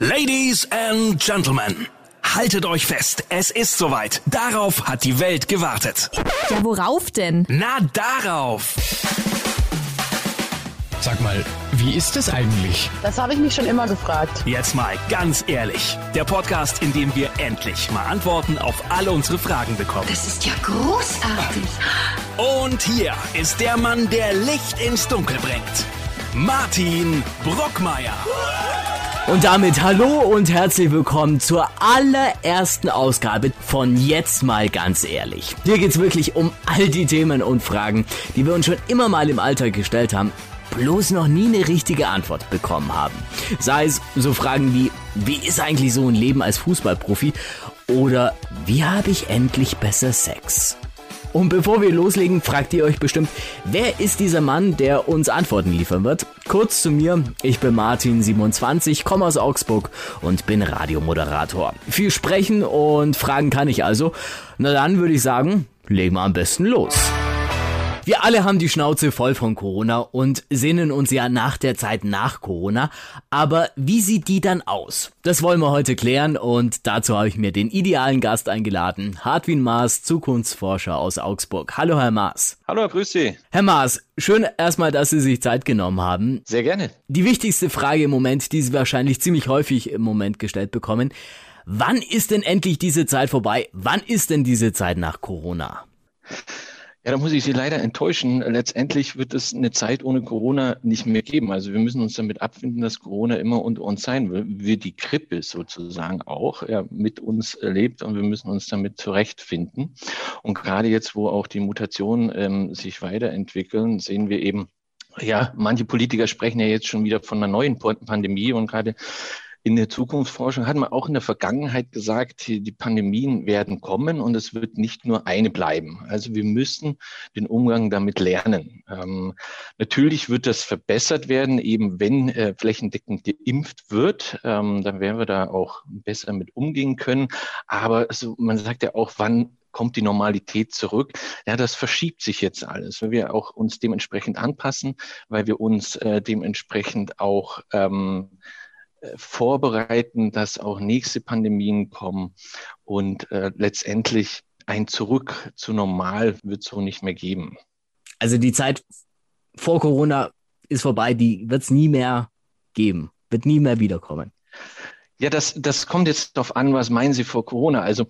Ladies and Gentlemen, haltet euch fest, es ist soweit. Darauf hat die Welt gewartet. Ja, worauf denn? Na, darauf. Sag mal, wie ist es eigentlich? Das habe ich mich schon immer gefragt. Jetzt mal ganz ehrlich. Der Podcast, in dem wir endlich mal Antworten auf alle unsere Fragen bekommen. Das ist ja großartig. Und hier ist der Mann, der Licht ins Dunkel bringt. Martin Brockmeier. Und damit hallo und herzlich willkommen zur allerersten Ausgabe von Jetzt mal ganz ehrlich. Hier geht's wirklich um all die Themen und Fragen, die wir uns schon immer mal im Alltag gestellt haben, bloß noch nie eine richtige Antwort bekommen haben. Sei es so Fragen wie, wie ist eigentlich so ein Leben als Fußballprofi? Oder wie habe ich endlich besser Sex? Und bevor wir loslegen, fragt ihr euch bestimmt, wer ist dieser Mann, der uns Antworten liefern wird? Kurz zu mir, ich bin Martin27, komme aus Augsburg und bin Radiomoderator. Viel sprechen und fragen kann ich also. Na dann würde ich sagen, legen wir am besten los. Wir alle haben die Schnauze voll von Corona und sehnen uns ja nach der Zeit nach Corona. Aber wie sieht die dann aus? Das wollen wir heute klären und dazu habe ich mir den idealen Gast eingeladen. Hartwin Maas, Zukunftsforscher aus Augsburg. Hallo, Herr Maas. Hallo, grüß Sie. Herr Maas, schön erstmal, dass Sie sich Zeit genommen haben. Sehr gerne. Die wichtigste Frage im Moment, die Sie wahrscheinlich ziemlich häufig im Moment gestellt bekommen. Wann ist denn endlich diese Zeit vorbei? Wann ist denn diese Zeit nach Corona? Ja, da muss ich Sie leider enttäuschen. Letztendlich wird es eine Zeit ohne Corona nicht mehr geben. Also wir müssen uns damit abfinden, dass Corona immer unter uns sein will. Wir die Grippe sozusagen auch ja, mit uns erlebt und wir müssen uns damit zurechtfinden. Und gerade jetzt, wo auch die Mutationen ähm, sich weiterentwickeln, sehen wir eben, ja, manche Politiker sprechen ja jetzt schon wieder von einer neuen Pandemie und gerade in der Zukunftsforschung hat man auch in der Vergangenheit gesagt, die Pandemien werden kommen und es wird nicht nur eine bleiben. Also wir müssen den Umgang damit lernen. Ähm, natürlich wird das verbessert werden, eben wenn äh, flächendeckend geimpft wird. Ähm, dann werden wir da auch besser mit umgehen können. Aber also, man sagt ja auch, wann kommt die Normalität zurück. Ja, das verschiebt sich jetzt alles, weil wir auch uns dementsprechend anpassen, weil wir uns äh, dementsprechend auch ähm, äh, vorbereiten, dass auch nächste Pandemien kommen und äh, letztendlich ein Zurück zu normal wird so nicht mehr geben. Also die Zeit vor Corona ist vorbei, die wird es nie mehr geben, wird nie mehr wiederkommen. Ja, das, das kommt jetzt darauf an, was meinen Sie vor Corona? Also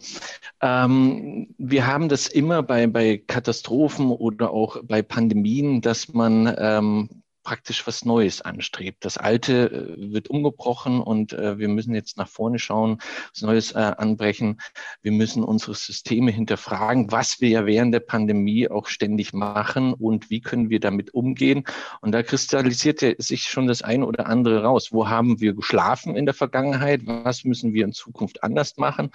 ähm, wir haben das immer bei, bei Katastrophen oder auch bei Pandemien, dass man ähm, praktisch was Neues anstrebt. Das Alte äh, wird umgebrochen und äh, wir müssen jetzt nach vorne schauen, was Neues äh, anbrechen. Wir müssen unsere Systeme hinterfragen, was wir ja während der Pandemie auch ständig machen und wie können wir damit umgehen. Und da kristallisiert sich schon das eine oder andere raus. Wo haben wir geschlafen in der Vergangenheit? Was müssen wir in Zukunft anders machen?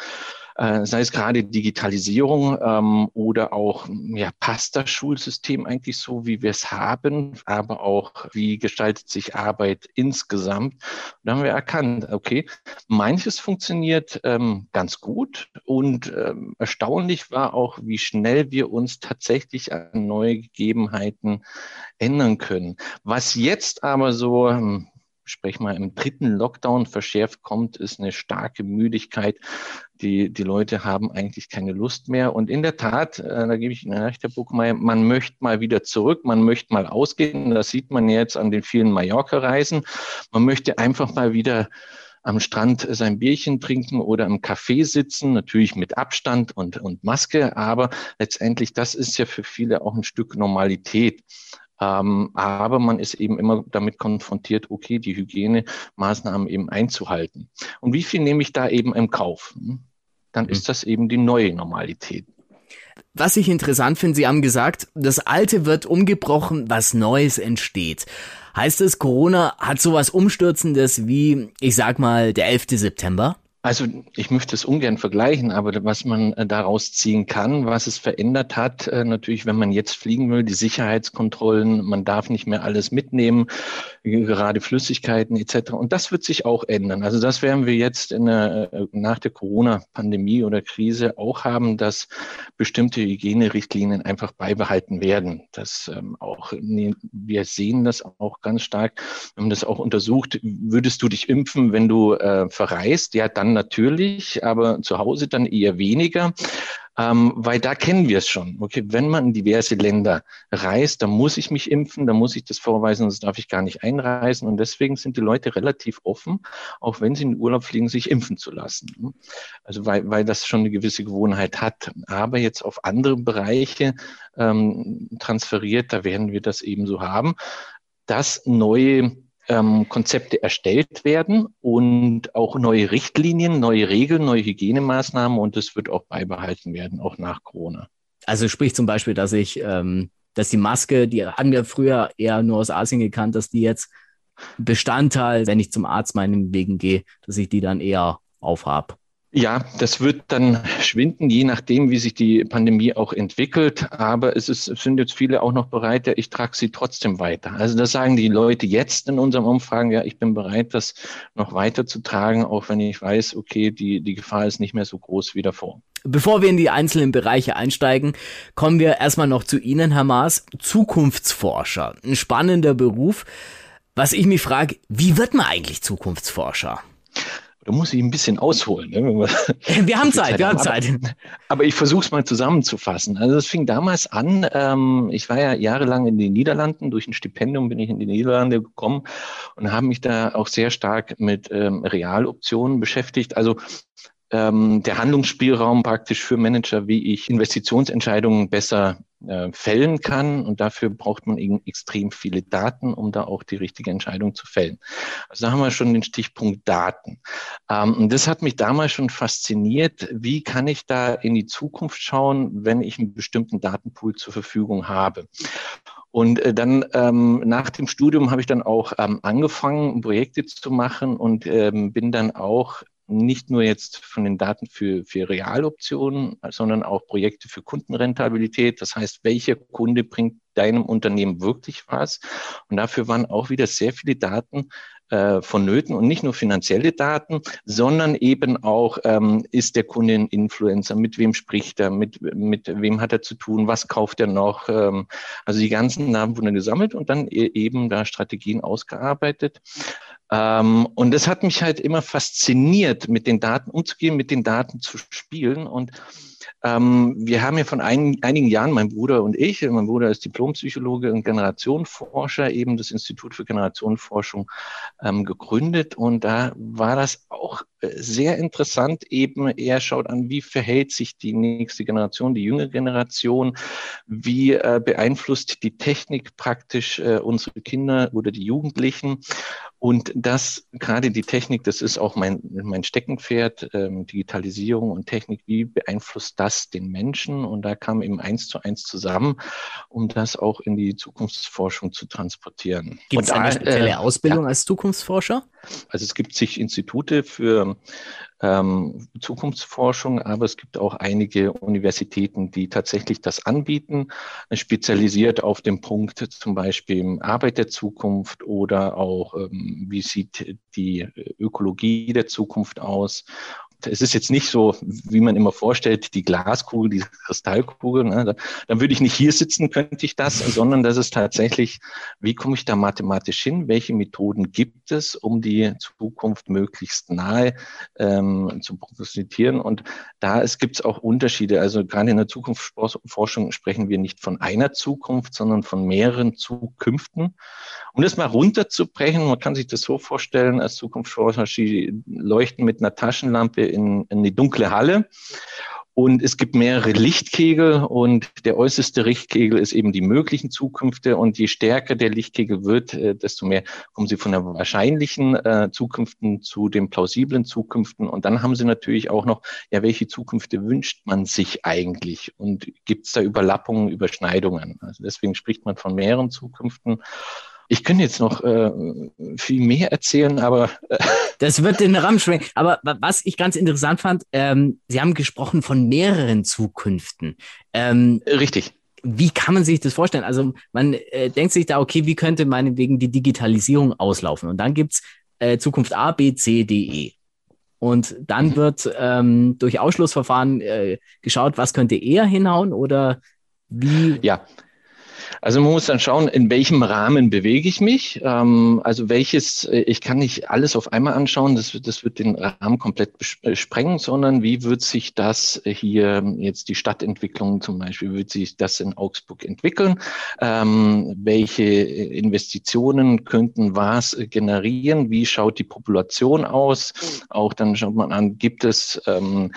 sei es gerade Digitalisierung ähm, oder auch, ja, passt das Schulsystem eigentlich so, wie wir es haben, aber auch, wie gestaltet sich Arbeit insgesamt. da haben wir erkannt, okay, manches funktioniert ähm, ganz gut und ähm, erstaunlich war auch, wie schnell wir uns tatsächlich an neue Gegebenheiten ändern können. Was jetzt aber so sprech mal im dritten Lockdown verschärft kommt, ist eine starke Müdigkeit. Die, die Leute haben eigentlich keine Lust mehr. Und in der Tat, äh, da gebe ich Ihnen recht, Herr Buchmeier, man möchte mal wieder zurück, man möchte mal ausgehen. Das sieht man jetzt an den vielen Mallorca-Reisen. Man möchte einfach mal wieder am Strand sein Bierchen trinken oder im Café sitzen, natürlich mit Abstand und, und Maske, aber letztendlich, das ist ja für viele auch ein Stück Normalität. Ähm, aber man ist eben immer damit konfrontiert, okay, die Hygienemaßnahmen eben einzuhalten. Und wie viel nehme ich da eben im Kauf? Hm? Dann mhm. ist das eben die neue Normalität. Was ich interessant finde, Sie haben gesagt, das Alte wird umgebrochen, was Neues entsteht. Heißt es, Corona hat sowas Umstürzendes wie, ich sag mal, der 11. September? Also ich möchte es ungern vergleichen, aber was man äh, daraus ziehen kann, was es verändert hat, äh, natürlich, wenn man jetzt fliegen will, die Sicherheitskontrollen, man darf nicht mehr alles mitnehmen. Gerade Flüssigkeiten etc. Und das wird sich auch ändern. Also das werden wir jetzt in der, nach der Corona-Pandemie oder Krise auch haben, dass bestimmte Hygienerichtlinien einfach beibehalten werden. Das ähm, auch, wir sehen das auch ganz stark. Wir haben das auch untersucht. Würdest du dich impfen, wenn du äh, verreist? Ja, dann natürlich, aber zu Hause dann eher weniger ähm, weil da kennen wir es schon. Okay, wenn man in diverse Länder reist, dann muss ich mich impfen, dann muss ich das vorweisen, sonst darf ich gar nicht einreisen. Und deswegen sind die Leute relativ offen, auch wenn sie in den Urlaub fliegen, sich impfen zu lassen. Also weil, weil das schon eine gewisse Gewohnheit hat. Aber jetzt auf andere Bereiche ähm, transferiert, da werden wir das ebenso haben, dass neue ähm, Konzepte erstellt werden und auch neue Richtlinien, neue Regeln, neue Hygienemaßnahmen und es wird auch beibehalten werden, auch nach Corona. Also sprich zum Beispiel, dass ich, ähm, dass die Maske, die haben wir früher eher nur aus Asien gekannt, dass die jetzt Bestandteil, wenn ich zum Arzt meinen Wegen gehe, dass ich die dann eher aufhab. Ja, das wird dann schwinden, je nachdem, wie sich die Pandemie auch entwickelt. Aber es, ist, sind jetzt viele auch noch bereit, ja, ich trage sie trotzdem weiter. Also das sagen die Leute jetzt in unserem Umfragen, ja, ich bin bereit, das noch weiter zu tragen, auch wenn ich weiß, okay, die, die Gefahr ist nicht mehr so groß wie davor. Bevor wir in die einzelnen Bereiche einsteigen, kommen wir erstmal noch zu Ihnen, Herr Maas, Zukunftsforscher. Ein spannender Beruf. Was ich mich frage, wie wird man eigentlich Zukunftsforscher? Da muss ich ein bisschen ausholen. Ne? Wir haben Zeit, wir haben Zeit. Aber ich versuche es mal zusammenzufassen. Also es fing damals an, ähm, ich war ja jahrelang in den Niederlanden, durch ein Stipendium bin ich in die Niederlande gekommen und habe mich da auch sehr stark mit ähm, Realoptionen beschäftigt. Also ähm, der Handlungsspielraum praktisch für Manager, wie ich Investitionsentscheidungen besser äh, fällen kann. Und dafür braucht man eben extrem viele Daten, um da auch die richtige Entscheidung zu fällen. Also da haben wir schon den Stichpunkt Daten. Ähm, und das hat mich damals schon fasziniert. Wie kann ich da in die Zukunft schauen, wenn ich einen bestimmten Datenpool zur Verfügung habe? Und äh, dann ähm, nach dem Studium habe ich dann auch ähm, angefangen, Projekte zu machen und ähm, bin dann auch nicht nur jetzt von den Daten für, für Realoptionen, sondern auch Projekte für Kundenrentabilität. Das heißt, welcher Kunde bringt deinem Unternehmen wirklich was? Und dafür waren auch wieder sehr viele Daten äh, vonnöten und nicht nur finanzielle Daten, sondern eben auch, ähm, ist der Kunde ein Influencer, mit wem spricht er, mit, mit wem hat er zu tun, was kauft er noch. Ähm, also die ganzen Namen wurden gesammelt und dann e-, eben da Strategien ausgearbeitet. Ähm, und das hat mich halt immer fasziniert, mit den Daten umzugehen, mit den Daten zu spielen. Und ähm, wir haben ja von ein, einigen Jahren, mein Bruder und ich, mein Bruder ist Diplompsychologe und Generationenforscher, eben das Institut für Generationenforschung ähm, gegründet. Und da war das auch äh, sehr interessant. Eben, er schaut an, wie verhält sich die nächste Generation, die jüngere Generation, wie äh, beeinflusst die Technik praktisch äh, unsere Kinder oder die Jugendlichen. Und das, gerade die Technik, das ist auch mein, mein Steckenpferd, ähm, Digitalisierung und Technik, wie beeinflusst das den Menschen? Und da kam eben eins zu eins zusammen, um das auch in die Zukunftsforschung zu transportieren. Gibt es eine spezielle äh, Ausbildung ja. als Zukunftsforscher? Also es gibt sich Institute für ähm, Zukunftsforschung, aber es gibt auch einige Universitäten, die tatsächlich das anbieten, spezialisiert auf den Punkt zum Beispiel Arbeit der Zukunft oder auch, ähm, wie sieht die Ökologie der Zukunft aus es ist jetzt nicht so, wie man immer vorstellt, die Glaskugel, die Kristallkugel. Ne? Dann würde ich nicht hier sitzen, könnte ich das, sondern das ist tatsächlich, wie komme ich da mathematisch hin? Welche Methoden gibt es, um die Zukunft möglichst nahe ähm, zu prognostizieren? Und da gibt es auch Unterschiede. Also gerade in der Zukunftsforschung sprechen wir nicht von einer Zukunft, sondern von mehreren Zukünften. Um das mal runterzubrechen, man kann sich das so vorstellen, als Zukunftsforscher, leuchten mit einer Taschenlampe in, in die dunkle Halle. Und es gibt mehrere Lichtkegel und der äußerste Lichtkegel ist eben die möglichen Zukünfte. Und je stärker der Lichtkegel wird, äh, desto mehr kommen Sie von der wahrscheinlichen äh, Zukünften zu den plausiblen Zukünften. Und dann haben Sie natürlich auch noch, ja, welche Zukünfte wünscht man sich eigentlich? Und gibt es da Überlappungen, Überschneidungen? Also deswegen spricht man von mehreren Zukünften. Ich könnte jetzt noch äh, viel mehr erzählen, aber. Äh das wird den Rahmen sprengen. Aber was ich ganz interessant fand, ähm, Sie haben gesprochen von mehreren Zukünften. Ähm, Richtig. wie kann man sich das vorstellen? Also man äh, denkt sich da, okay, wie könnte meinetwegen die Digitalisierung auslaufen? Und dann gibt's äh, Zukunft A, B, C, D, E. Und dann mhm. wird ähm, durch Ausschlussverfahren äh, geschaut, was könnte eher hinhauen oder wie? Ja, also man muss dann schauen, in welchem Rahmen bewege ich mich. Ähm, also welches, äh, ich kann nicht alles auf einmal anschauen, das, wird, das wird den Rahmen komplett äh, sprengen, sondern wie wird sich das hier jetzt die Stadtentwicklung zum Beispiel, wird sich das in Augsburg entwickeln? Ähm, welche Investitionen könnten was generieren? Wie schaut die Population aus? Auch dann schaut man an, gibt es ähm,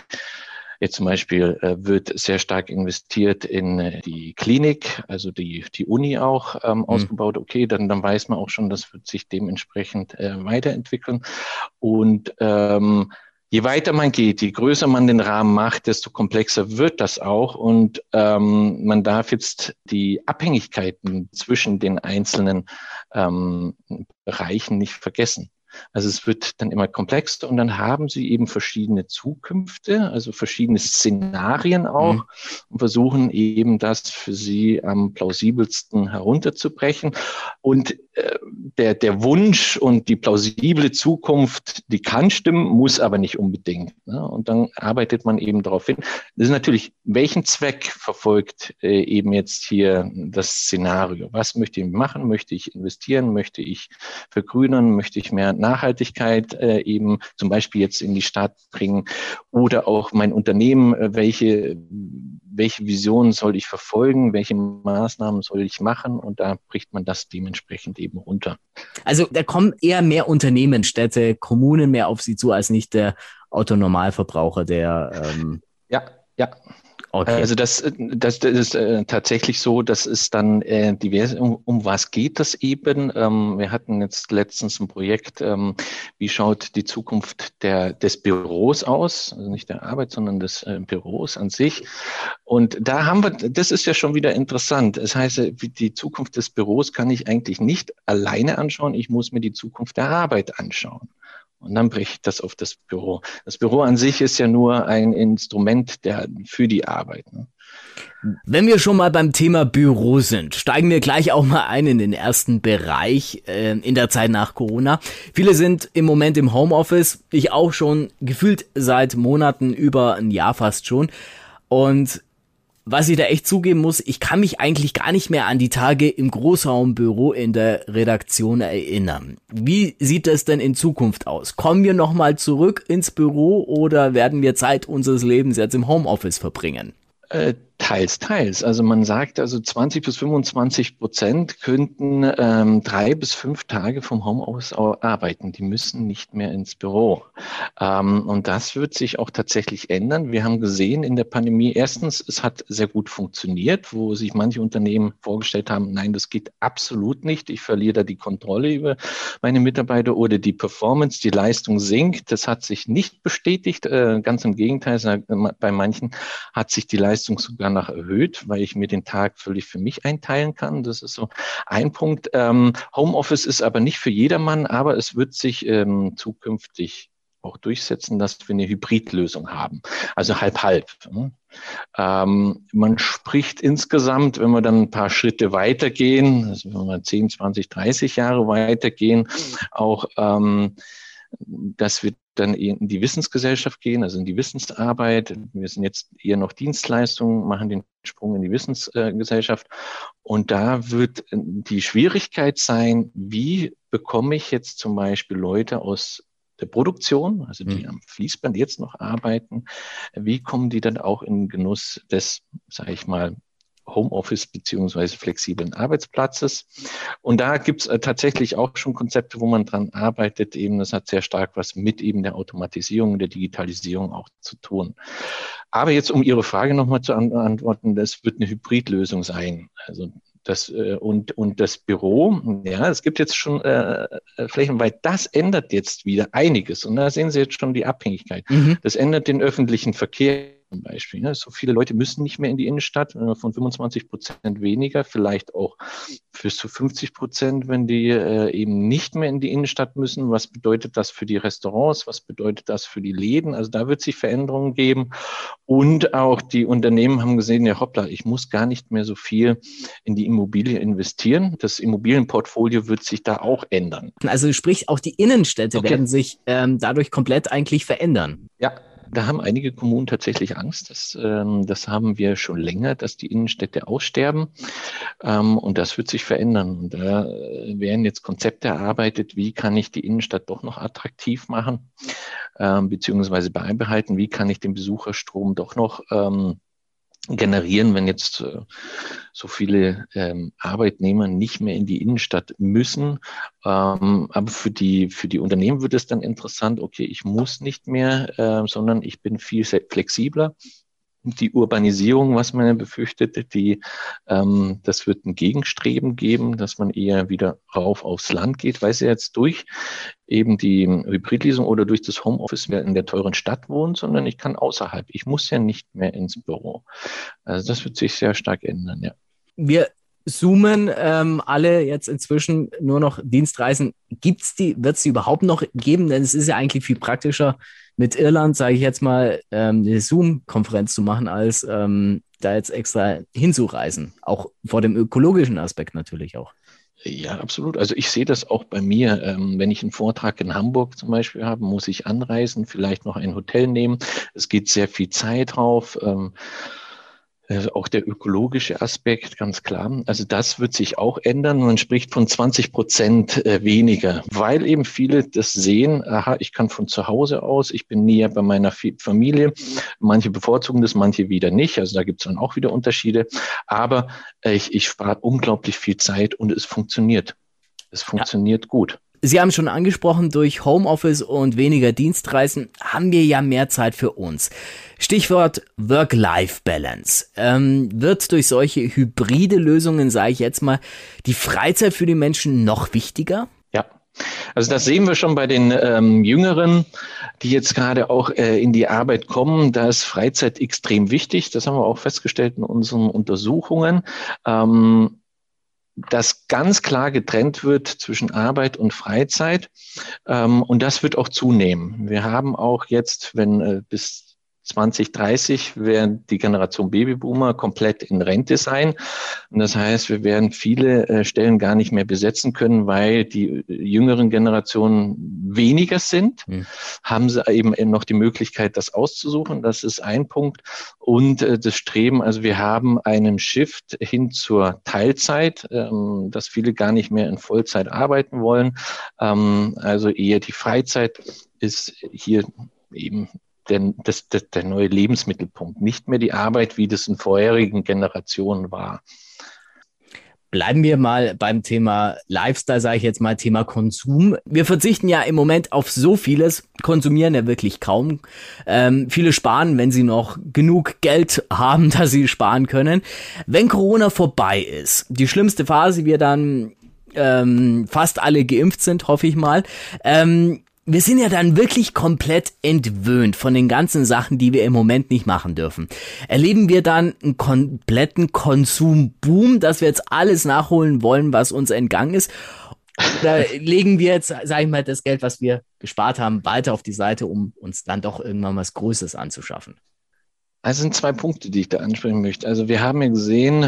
Jetzt zum Beispiel äh, wird sehr stark investiert in äh, die Klinik, also die, die Uni auch ähm, mhm. ausgebaut. Okay, dann, dann weiß man auch schon, das wird sich dementsprechend äh, weiterentwickeln. Und ähm, je weiter man geht, je größer man den Rahmen macht, desto komplexer wird das auch. Und ähm, man darf jetzt die Abhängigkeiten zwischen den einzelnen ähm, Bereichen nicht vergessen. Also es wird dann immer komplexer und dann haben sie eben verschiedene Zukünfte, also verschiedene Szenarien auch mhm. und versuchen eben das für sie am plausibelsten herunterzubrechen. Und äh, der, der Wunsch und die plausible Zukunft, die kann stimmen, muss aber nicht unbedingt. Ne? Und dann arbeitet man eben darauf hin. Das ist natürlich, welchen Zweck verfolgt äh, eben jetzt hier das Szenario? Was möchte ich machen? Möchte ich investieren? Möchte ich vergrünern? Möchte ich mehr Nachhaltigkeit äh, eben zum Beispiel jetzt in die Stadt bringen? Oder auch mein Unternehmen, äh, welche, welche Vision soll ich verfolgen? Welche Maßnahmen soll ich machen? Und da bricht man das dementsprechend eben runter. Also da kommen eher mehr Unternehmen, Städte, Kommunen mehr auf sie zu, als nicht der Autonormalverbraucher, der ähm ja, ja. Okay. Also das, das, das ist äh, tatsächlich so, das ist dann äh, divers. Um, um was geht das eben? Ähm, wir hatten jetzt letztens ein Projekt, ähm, wie schaut die Zukunft der, des Büros aus? Also nicht der Arbeit, sondern des äh, Büros an sich. Und da haben wir, das ist ja schon wieder interessant. Das heißt, die Zukunft des Büros kann ich eigentlich nicht alleine anschauen. Ich muss mir die Zukunft der Arbeit anschauen. Und dann bricht das auf das Büro. Das Büro an sich ist ja nur ein Instrument der, für die Arbeit. Ne? Wenn wir schon mal beim Thema Büro sind, steigen wir gleich auch mal ein in den ersten Bereich äh, in der Zeit nach Corona. Viele sind im Moment im Homeoffice, ich auch schon gefühlt seit Monaten über ein Jahr fast schon. Und was ich da echt zugeben muss, ich kann mich eigentlich gar nicht mehr an die Tage im Großraumbüro in der Redaktion erinnern. Wie sieht das denn in Zukunft aus? Kommen wir nochmal zurück ins Büro oder werden wir Zeit unseres Lebens jetzt im Homeoffice verbringen? Äh, Teils, teils. Also man sagt, also 20 bis 25 Prozent könnten ähm, drei bis fünf Tage vom Homeoffice arbeiten. Die müssen nicht mehr ins Büro. Ähm, und das wird sich auch tatsächlich ändern. Wir haben gesehen in der Pandemie, erstens, es hat sehr gut funktioniert, wo sich manche Unternehmen vorgestellt haben, nein, das geht absolut nicht. Ich verliere da die Kontrolle über meine Mitarbeiter oder die Performance, die Leistung sinkt. Das hat sich nicht bestätigt. Äh, ganz im Gegenteil, bei manchen hat sich die Leistung sogar danach erhöht, weil ich mir den Tag völlig für mich einteilen kann. Das ist so ein Punkt. Ähm, Homeoffice ist aber nicht für jedermann, aber es wird sich ähm, zukünftig auch durchsetzen, dass wir eine Hybridlösung haben. Also halb-halb. Ne? Ähm, man spricht insgesamt, wenn wir dann ein paar Schritte weitergehen, also wenn wir 10, 20, 30 Jahre weitergehen, auch ähm, dass wir dann in die Wissensgesellschaft gehen, also in die Wissensarbeit. Wir sind jetzt eher noch Dienstleistungen, machen den Sprung in die Wissensgesellschaft. Und da wird die Schwierigkeit sein, wie bekomme ich jetzt zum Beispiel Leute aus der Produktion, also die mhm. am Fließband jetzt noch arbeiten, wie kommen die dann auch in Genuss des, sage ich mal, Homeoffice beziehungsweise flexiblen Arbeitsplatzes. Und da gibt es äh, tatsächlich auch schon Konzepte, wo man dran arbeitet. Eben, das hat sehr stark was mit eben der Automatisierung, der Digitalisierung auch zu tun. Aber jetzt, um Ihre Frage nochmal zu antworten, das wird eine Hybridlösung sein. Also das, äh, und, und das Büro, ja, es gibt jetzt schon äh, äh, Flächen, weil das ändert jetzt wieder einiges. Und da sehen Sie jetzt schon die Abhängigkeit. Mhm. Das ändert den öffentlichen Verkehr zum Beispiel. Ne? So viele Leute müssen nicht mehr in die Innenstadt, von 25 Prozent weniger, vielleicht auch bis zu 50 Prozent, wenn die äh, eben nicht mehr in die Innenstadt müssen. Was bedeutet das für die Restaurants? Was bedeutet das für die Läden? Also da wird sich Veränderungen geben. Und auch die Unternehmen haben gesehen, ja hoppla, ich muss gar nicht mehr so viel in die Immobilie investieren. Das Immobilienportfolio wird sich da auch ändern. Also sprich, auch die Innenstädte okay. werden sich ähm, dadurch komplett eigentlich verändern. Ja, da haben einige Kommunen tatsächlich Angst. Das, ähm, das haben wir schon länger, dass die Innenstädte aussterben. Ähm, und das wird sich verändern. Und da äh, werden jetzt Konzepte erarbeitet, wie kann ich die Innenstadt doch noch attraktiv machen, ähm, beziehungsweise beibehalten, wie kann ich den Besucherstrom doch noch ähm, generieren, wenn jetzt äh, so viele ähm, Arbeitnehmer nicht mehr in die Innenstadt müssen. Ähm, aber für die, für die Unternehmen wird es dann interessant, okay, ich muss nicht mehr, äh, sondern ich bin viel flexibler die Urbanisierung, was man ja befürchtet, die, ähm, das wird ein Gegenstreben geben, dass man eher wieder rauf aufs Land geht, weil sie jetzt durch eben die Hybridlesung oder durch das Homeoffice mehr in der teuren Stadt wohnt, sondern ich kann außerhalb. Ich muss ja nicht mehr ins Büro. Also das wird sich sehr stark ändern, ja. Wir zoomen ähm, alle jetzt inzwischen nur noch Dienstreisen. Gibt's die, wird es die überhaupt noch geben? Denn es ist ja eigentlich viel praktischer, mit Irland, sage ich jetzt mal, ähm, eine Zoom-Konferenz zu machen, als ähm, da jetzt extra hinzureisen. Auch vor dem ökologischen Aspekt natürlich auch. Ja, absolut. Also ich sehe das auch bei mir. Ähm, wenn ich einen Vortrag in Hamburg zum Beispiel habe, muss ich anreisen, vielleicht noch ein Hotel nehmen. Es geht sehr viel Zeit drauf. Ähm, also auch der ökologische Aspekt, ganz klar. Also das wird sich auch ändern. Man spricht von 20 Prozent äh, weniger, weil eben viele das sehen, aha, ich kann von zu Hause aus, ich bin näher bei meiner Familie. Manche bevorzugen das, manche wieder nicht. Also da gibt es dann auch wieder Unterschiede. Aber äh, ich, ich spare unglaublich viel Zeit und es funktioniert. Es funktioniert ja. gut. Sie haben schon angesprochen, durch Homeoffice und weniger Dienstreisen haben wir ja mehr Zeit für uns. Stichwort Work-Life-Balance. Ähm, wird durch solche hybride Lösungen, sage ich jetzt mal, die Freizeit für die Menschen noch wichtiger? Ja, also das sehen wir schon bei den ähm, Jüngeren, die jetzt gerade auch äh, in die Arbeit kommen. Da ist Freizeit extrem wichtig. Das haben wir auch festgestellt in unseren Untersuchungen. Ähm, dass ganz klar getrennt wird zwischen Arbeit und Freizeit. Ähm, und das wird auch zunehmen. Wir haben auch jetzt, wenn äh, bis 2030 werden die Generation Babyboomer komplett in Rente sein. Und das heißt, wir werden viele äh, Stellen gar nicht mehr besetzen können, weil die äh, jüngeren Generationen weniger sind. Mhm. Haben sie eben noch die Möglichkeit, das auszusuchen. Das ist ein Punkt. Und äh, das Streben, also wir haben einen Shift hin zur Teilzeit, ähm, dass viele gar nicht mehr in Vollzeit arbeiten wollen. Ähm, also eher die Freizeit ist hier eben der, das, das, der neue Lebensmittelpunkt, nicht mehr die Arbeit, wie das in vorherigen Generationen war. Bleiben wir mal beim Thema Lifestyle, sage ich jetzt mal, Thema Konsum. Wir verzichten ja im Moment auf so vieles, konsumieren ja wirklich kaum. Ähm, viele sparen, wenn sie noch genug Geld haben, dass sie sparen können. Wenn Corona vorbei ist, die schlimmste Phase, wir dann ähm, fast alle geimpft sind, hoffe ich mal, ähm, wir sind ja dann wirklich komplett entwöhnt von den ganzen Sachen, die wir im Moment nicht machen dürfen. Erleben wir dann einen kompletten Konsumboom, dass wir jetzt alles nachholen wollen, was uns entgangen ist? Oder legen wir jetzt, sag ich mal, das Geld, was wir gespart haben, weiter auf die Seite, um uns dann doch irgendwann was Größeres anzuschaffen? Also sind zwei Punkte, die ich da ansprechen möchte. Also wir haben ja gesehen,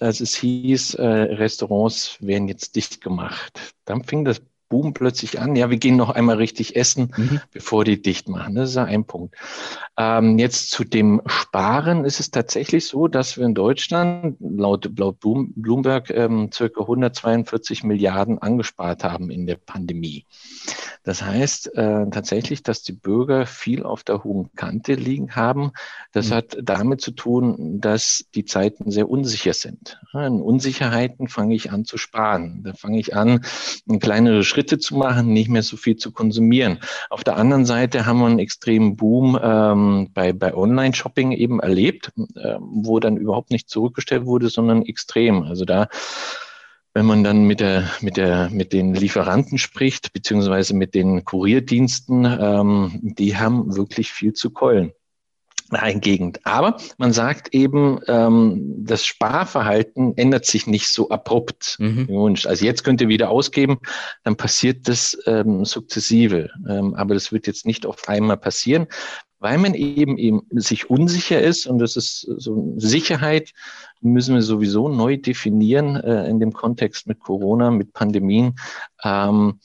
als es hieß, äh, Restaurants werden jetzt dicht gemacht. Dann fing das Boom plötzlich an. Ja, wir gehen noch einmal richtig essen, mhm. bevor die dicht machen. Das ist ja ein Punkt. Ähm, jetzt zu dem Sparen ist es tatsächlich so, dass wir in Deutschland laut, laut Bloomberg ähm, circa 142 Milliarden angespart haben in der Pandemie. Das heißt äh, tatsächlich, dass die Bürger viel auf der hohen Kante liegen haben. Das mhm. hat damit zu tun, dass die Zeiten sehr unsicher sind. In Unsicherheiten fange ich an zu sparen. Da fange ich an, kleinere Schritte zu machen, nicht mehr so viel zu konsumieren. Auf der anderen Seite haben wir einen extremen Boom ähm, bei, bei Online-Shopping eben erlebt, äh, wo dann überhaupt nicht zurückgestellt wurde, sondern extrem. Also da wenn man dann mit der, mit der, mit den Lieferanten spricht, beziehungsweise mit den Kurierdiensten, ähm, die haben wirklich viel zu keulen. Eingegend. Aber man sagt eben, ähm, das Sparverhalten ändert sich nicht so abrupt Mhm. wie. Also jetzt könnt ihr wieder ausgeben, dann passiert das ähm, sukzessive. Ähm, aber das wird jetzt nicht auf einmal passieren, weil man eben eben sich unsicher ist und das ist so Sicherheit müssen wir sowieso neu definieren äh, in dem Kontext mit Corona, mit Pandemien. Ähm,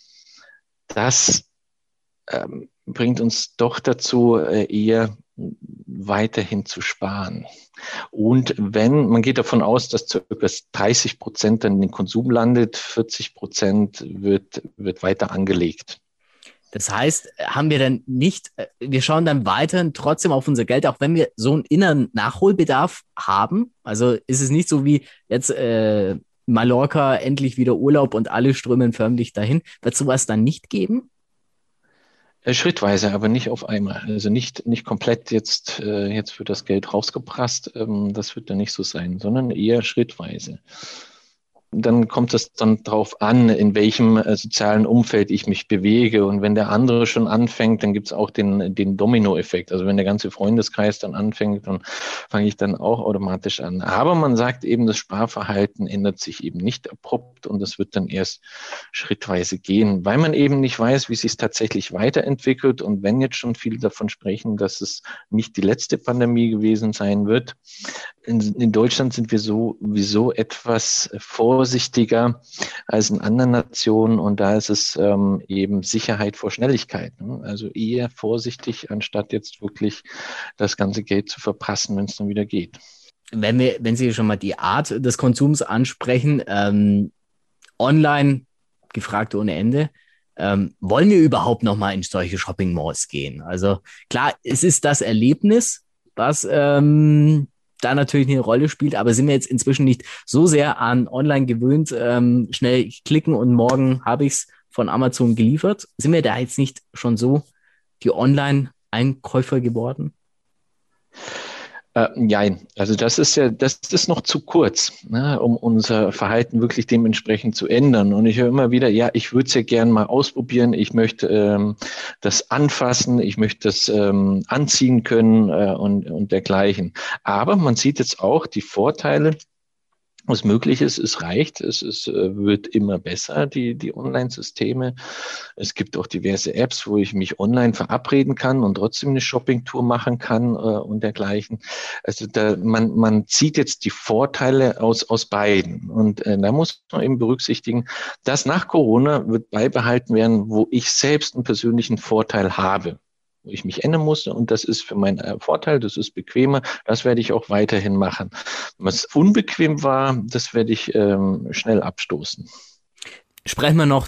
das ähm, bringt uns doch dazu, äh, eher weiterhin zu sparen. Und wenn, man geht davon aus, dass circa 30 Prozent dann in den Konsum landet, 40 Prozent wird, wird weiter angelegt. Das heißt, haben wir dann nicht, wir schauen dann weiterhin trotzdem auf unser Geld, auch wenn wir so einen inneren Nachholbedarf haben. Also ist es nicht so wie jetzt äh, Mallorca endlich wieder Urlaub und alle strömen förmlich dahin. Wird sowas dann nicht geben? Äh, Schrittweise, aber nicht auf einmal. Also nicht, nicht komplett jetzt, äh, jetzt wird das Geld rausgeprasst. Ähm, das wird dann nicht so sein, sondern eher schrittweise. Dann kommt es dann darauf an, in welchem äh, sozialen Umfeld ich mich bewege. Und wenn der andere schon anfängt, dann gibt es auch den, den Domino-Effekt. Also wenn der ganze Freundeskreis dann anfängt, dann fange ich dann auch automatisch an. Aber man sagt eben, das Sparverhalten ändert sich eben nicht abrupt und das wird dann erst schrittweise gehen, weil man eben nicht weiß, wie sich tatsächlich weiterentwickelt. Und wenn jetzt schon viele davon sprechen, dass es nicht die letzte Pandemie gewesen sein wird, in, in Deutschland sind wir sowieso etwas vorsichtiger als in anderen Nationen und da ist es ähm, eben Sicherheit vor Schnelligkeit. Ne? Also eher vorsichtig, anstatt jetzt wirklich das ganze Geld zu verpassen, wenn es dann wieder geht. Wenn wir, wenn Sie schon mal die Art des Konsums ansprechen, ähm, online gefragt ohne Ende. Ähm, wollen wir überhaupt noch mal in solche Shopping Malls gehen? Also klar, es ist das Erlebnis, was ähm, da natürlich eine Rolle spielt, aber sind wir jetzt inzwischen nicht so sehr an online gewöhnt, ähm, schnell klicken und morgen habe ich es von Amazon geliefert? Sind wir da jetzt nicht schon so die Online-Einkäufer geworden? Äh, nein, also das ist ja, das ist noch zu kurz, ne, um unser Verhalten wirklich dementsprechend zu ändern. Und ich höre immer wieder, ja, ich würde es ja gern mal ausprobieren, ich möchte ähm, das anfassen, ich möchte das ähm, anziehen können äh, und, und dergleichen. Aber man sieht jetzt auch die Vorteile, was möglich ist, es reicht, es, es äh, wird immer besser, die, die Online-Systeme. Es gibt auch diverse Apps, wo ich mich online verabreden kann und trotzdem eine Shopping-Tour machen kann äh, und dergleichen. Also da, man, man zieht jetzt die Vorteile aus, aus beiden. Und äh, da muss man eben berücksichtigen, dass nach Corona wird beibehalten werden, wo ich selbst einen persönlichen Vorteil habe ich mich ändern musste und das ist für meinen äh, Vorteil, das ist bequemer, das werde ich auch weiterhin machen. Was unbequem war, das werde ich ähm, schnell abstoßen. Sprechen wir noch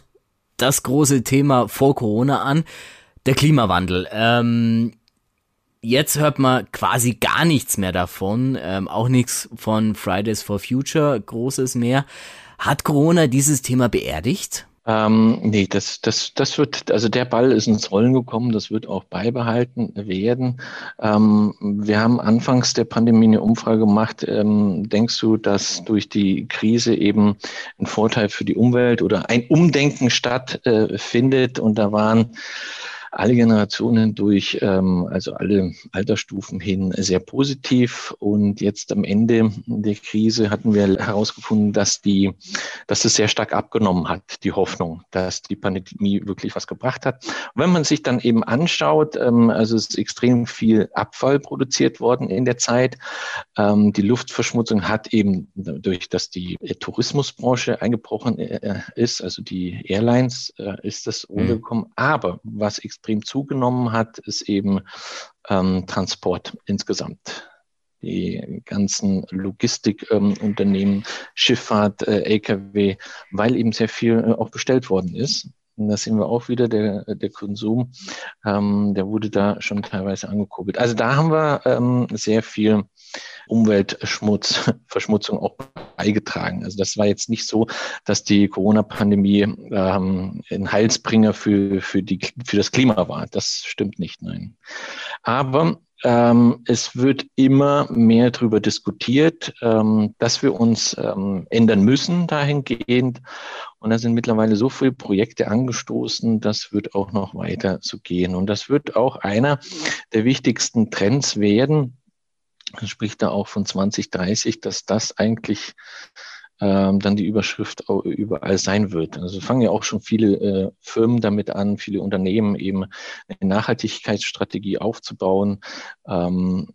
das große Thema vor Corona an, der Klimawandel. Ähm, jetzt hört man quasi gar nichts mehr davon, ähm, auch nichts von Fridays for Future, großes mehr. Hat Corona dieses Thema beerdigt? Ähm, nee, das, das, das wird, also der Ball ist ins Rollen gekommen, das wird auch beibehalten werden. Ähm, wir haben anfangs der Pandemie eine Umfrage gemacht. Ähm, denkst du, dass durch die Krise eben ein Vorteil für die Umwelt oder ein Umdenken stattfindet? Äh, und da waren alle Generationen durch, ähm, also alle Altersstufen hin sehr positiv. Und jetzt am Ende der Krise hatten wir herausgefunden, dass die, dass es sehr stark abgenommen hat, die Hoffnung, dass die Pandemie wirklich was gebracht hat. Und wenn man sich dann eben anschaut, ähm, also es ist extrem viel Abfall produziert worden in der Zeit. Ähm, die Luftverschmutzung hat eben durch, dass die Tourismusbranche eingebrochen äh, ist, also die Airlines, äh, ist das umgekommen. Mhm. Aber was extrem zugenommen hat, ist eben ähm, Transport insgesamt. Die ganzen Logistikunternehmen, ähm, Schifffahrt, äh, Lkw, weil eben sehr viel äh, auch bestellt worden ist. Und da sehen wir auch wieder, der, der Konsum, ähm, der wurde da schon teilweise angekurbelt. Also da haben wir ähm, sehr viel Umweltschmutz, Verschmutzung auch beigetragen. Also das war jetzt nicht so, dass die Corona-Pandemie ähm, ein Heilsbringer für, für, die, für das Klima war. Das stimmt nicht, nein. Aber ähm, es wird immer mehr darüber diskutiert, ähm, dass wir uns ähm, ändern müssen dahingehend. Und da sind mittlerweile so viele Projekte angestoßen, das wird auch noch weiter so gehen. Und das wird auch einer der wichtigsten Trends werden. Man spricht da auch von 2030, dass das eigentlich ähm, dann die Überschrift überall sein wird. Also fangen ja auch schon viele äh, Firmen damit an, viele Unternehmen eben eine Nachhaltigkeitsstrategie aufzubauen ähm,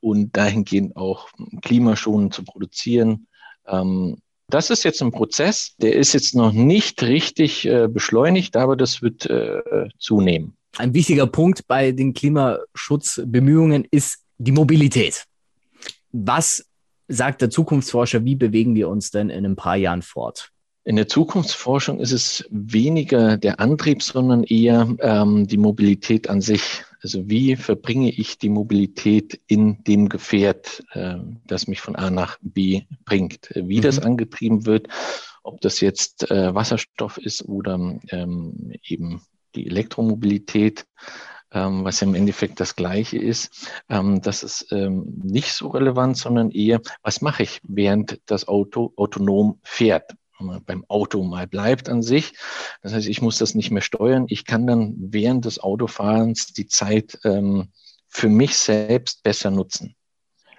und dahingehend auch klimaschonend zu produzieren. Ähm, das ist jetzt ein Prozess, der ist jetzt noch nicht richtig äh, beschleunigt, aber das wird äh, zunehmen. Ein wichtiger Punkt bei den Klimaschutzbemühungen ist die Mobilität. Was sagt der Zukunftsforscher, wie bewegen wir uns denn in ein paar Jahren fort? In der Zukunftsforschung ist es weniger der Antrieb, sondern eher ähm, die Mobilität an sich. Also wie verbringe ich die Mobilität in dem Gefährt, äh, das mich von A nach B bringt? Wie mhm. das angetrieben wird, ob das jetzt äh, Wasserstoff ist oder ähm, eben die Elektromobilität ähm, was im Endeffekt das Gleiche ist. Ähm, das ist ähm, nicht so relevant, sondern eher, was mache ich, während das Auto autonom fährt? beim Auto mal bleibt an sich. Das heißt, ich muss das nicht mehr steuern. Ich kann dann während des Autofahrens die Zeit ähm, für mich selbst besser nutzen.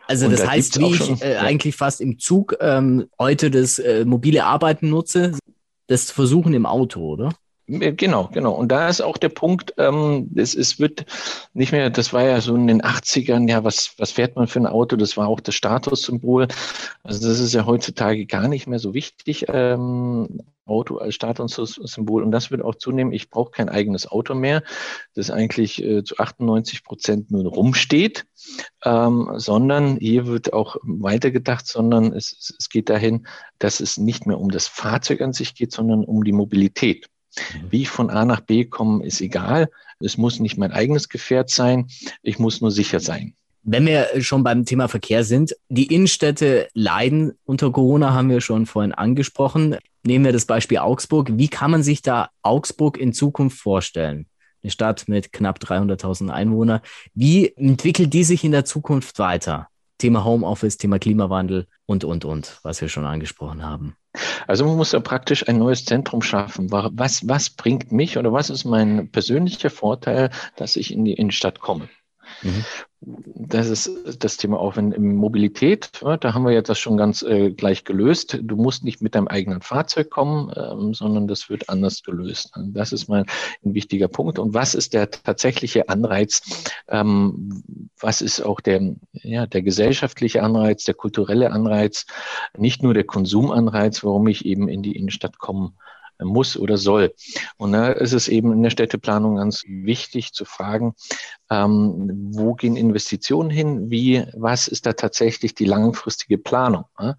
Also das da heißt, wie ich äh, ja. eigentlich fast im Zug ähm, heute das äh, mobile Arbeiten nutze, das Versuchen im Auto, oder? Äh, genau, genau. Und da ist auch der Punkt, ähm, es, es wird nicht mehr, das war ja so in den 80ern, ja, was, was fährt man für ein Auto? Das war auch das Statussymbol. Also das ist ja heutzutage gar nicht mehr so wichtig, ähm, Auto als Statussymbol. Und das wird auch zunehmen. Ich brauche kein eigenes Auto mehr, das eigentlich äh, zu 98 Prozent nur rumsteht, ähm, sondern hier wird auch weitergedacht, sondern es, es geht dahin, dass es nicht mehr um das Fahrzeug an sich geht, sondern um die Mobilität. Mhm. Wie ich von A nach B komme, ist egal. Es muss nicht mein eigenes Gefährt sein. Ich muss nur sicher sein. Wenn wir schon beim Thema Verkehr sind, die Innenstädte leiden unter Corona, haben wir schon vorhin angesprochen. Nehmen wir das Beispiel Augsburg. Wie kann man sich da Augsburg in Zukunft vorstellen? Eine Stadt mit knapp 300.000 Einwohnern. Wie entwickelt die sich in der Zukunft weiter? Thema Homeoffice, Thema Klimawandel und, und, und, was wir schon angesprochen haben. Also man muss ja praktisch ein neues Zentrum schaffen. Was, was bringt mich oder was ist mein persönlicher Vorteil, dass ich in die Innenstadt komme? Mhm. Das ist das Thema auch in, Mobilität. da haben wir jetzt das schon ganz äh, gleich gelöst. Du musst nicht mit deinem eigenen Fahrzeug kommen, ähm, sondern das wird anders gelöst. Das ist mal ein wichtiger Punkt. Und was ist der tatsächliche Anreiz? Ähm, was ist auch der, ja, der gesellschaftliche Anreiz, der kulturelle Anreiz, nicht nur der Konsumanreiz, warum ich eben in die Innenstadt komme? Muss oder soll. Und da ist es eben in der Städteplanung ganz wichtig zu fragen, ähm, wo gehen Investitionen hin? Wie, was ist da tatsächlich die langfristige Planung? Ja?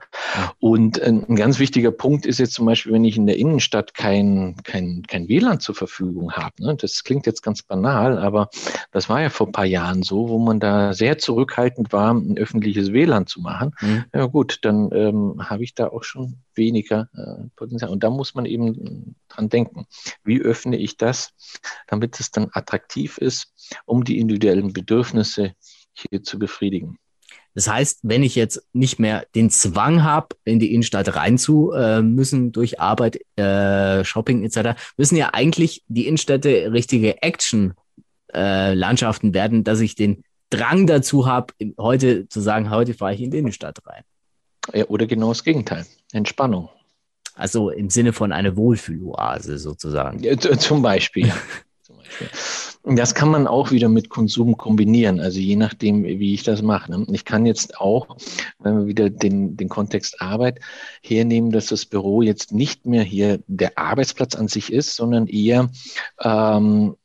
Und ein ganz wichtiger Punkt ist jetzt zum Beispiel, wenn ich in der Innenstadt kein, kein, kein WLAN zur Verfügung habe. Ne? Das klingt jetzt ganz banal, aber das war ja vor ein paar Jahren so, wo man da sehr zurückhaltend war, ein öffentliches WLAN zu machen. Mhm. Ja gut, dann ähm, habe ich da auch schon weniger äh, Potenzial. Und da muss man eben dran denken. Wie öffne ich das, damit es dann attraktiv ist, um die individuellen Bedürfnisse hier zu befriedigen? Das heißt, wenn ich jetzt nicht mehr den Zwang habe, in die Innenstadt rein zu äh, müssen durch Arbeit, äh, Shopping etc., müssen ja eigentlich die Innenstädte richtige Action-Landschaften äh, werden, dass ich den Drang dazu habe, heute zu sagen, heute fahre ich in die Innenstadt rein. Ja, oder genau das Gegenteil. Entspannung. Also im Sinne von eine Wohlfühloase sozusagen. Ja, zum Beispiel. zum Beispiel. Das kann man auch wieder mit Konsum kombinieren, also je nachdem, wie ich das mache. Ne? Ich kann jetzt auch, wenn wir wieder den, den Kontext Arbeit hernehmen, dass das Büro jetzt nicht mehr hier der Arbeitsplatz an sich ist, sondern eher ähm,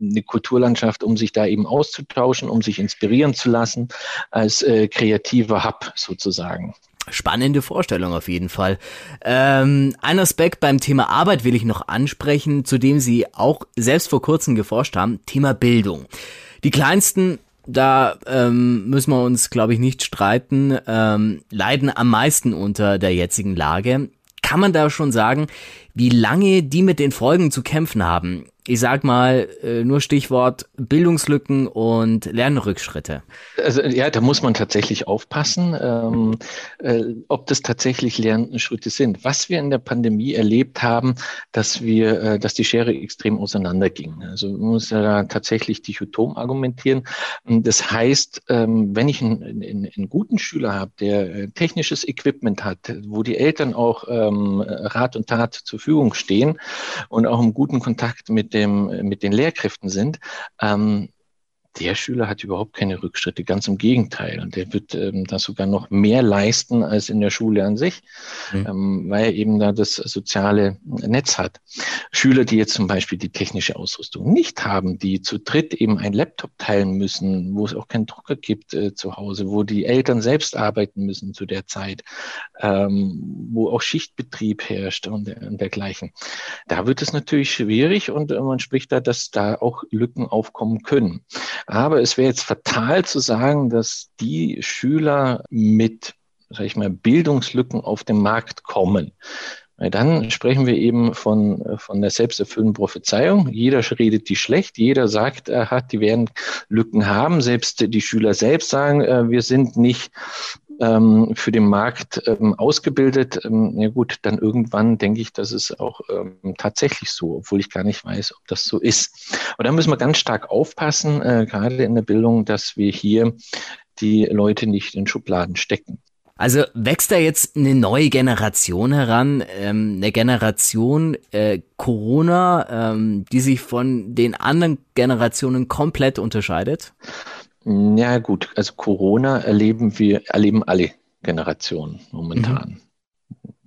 eine Kulturlandschaft, um sich da eben auszutauschen, um sich inspirieren zu lassen, als äh, kreativer Hub sozusagen. Spannende Vorstellung auf jeden Fall. Ähm, ein Aspekt beim Thema Arbeit will ich noch ansprechen, zu dem Sie auch selbst vor kurzem geforscht haben, Thema Bildung. Die kleinsten, da ähm, müssen wir uns, glaube ich, nicht streiten, ähm, leiden am meisten unter der jetzigen Lage. Kann man da schon sagen, wie lange die mit den Folgen zu kämpfen haben ich sag mal, äh, nur Stichwort Bildungslücken und Lernrückschritte. Also ja, da muss man tatsächlich aufpassen, ähm, äh, ob das tatsächlich Lernschritte sind. Was wir in der Pandemie erlebt haben, dass wir, äh, dass die Schere extrem auseinanderging. Also man muss ja da tatsächlich dichotom argumentieren. Das heißt, ähm, wenn ich einen, einen, einen, guten Schüler habe, der äh, technisches Equipment hat, wo die Eltern auch ähm, Rat und Tat zur Verfügung stehen und auch im guten Kontakt mit dem, mit den Lehrkräften sind, ähm, der Schüler hat überhaupt keine Rückschritte, ganz im Gegenteil. Und der wird ähm, da sogar noch mehr leisten als in der Schule an sich, mhm. ähm, weil er eben da das soziale Netz hat. Schüler, die jetzt zum Beispiel die technische Ausrüstung nicht haben, die zu dritt eben ein Laptop teilen müssen, wo es auch keinen Drucker gibt äh, zu Hause, wo die Eltern selbst arbeiten müssen zu der Zeit, ähm, wo auch Schichtbetrieb herrscht und, und dergleichen. Da wird es natürlich schwierig und äh, man spricht da, dass da auch Lücken aufkommen können. Aber es wäre jetzt fatal zu sagen, dass die Schüler mit, sag ich mal, Bildungslücken auf den Markt kommen. Weil dann sprechen wir eben von, von der selbsterfüllenden Prophezeiung. Jeder redet die schlecht, jeder sagt, er hat, die werden Lücken haben. Selbst die Schüler selbst sagen, äh, wir sind nicht ähm, für den Markt ähm, ausgebildet. Ähm, ja gut, dann irgendwann denke ich, das ist auch ähm, tatsächlich so, obwohl ich gar nicht weiß, ob das so ist. Und da müssen wir ganz stark aufpassen, äh, gerade in der Bildung, dass wir hier die Leute nicht in Schubladen stecken. Also wächst da jetzt eine neue Generation heran, ähm, eine Generation äh, Corona, ähm, die sich von den anderen Generationen komplett unterscheidet? Ja, gut, also Corona erleben wir, erleben alle Generationen momentan. Mhm.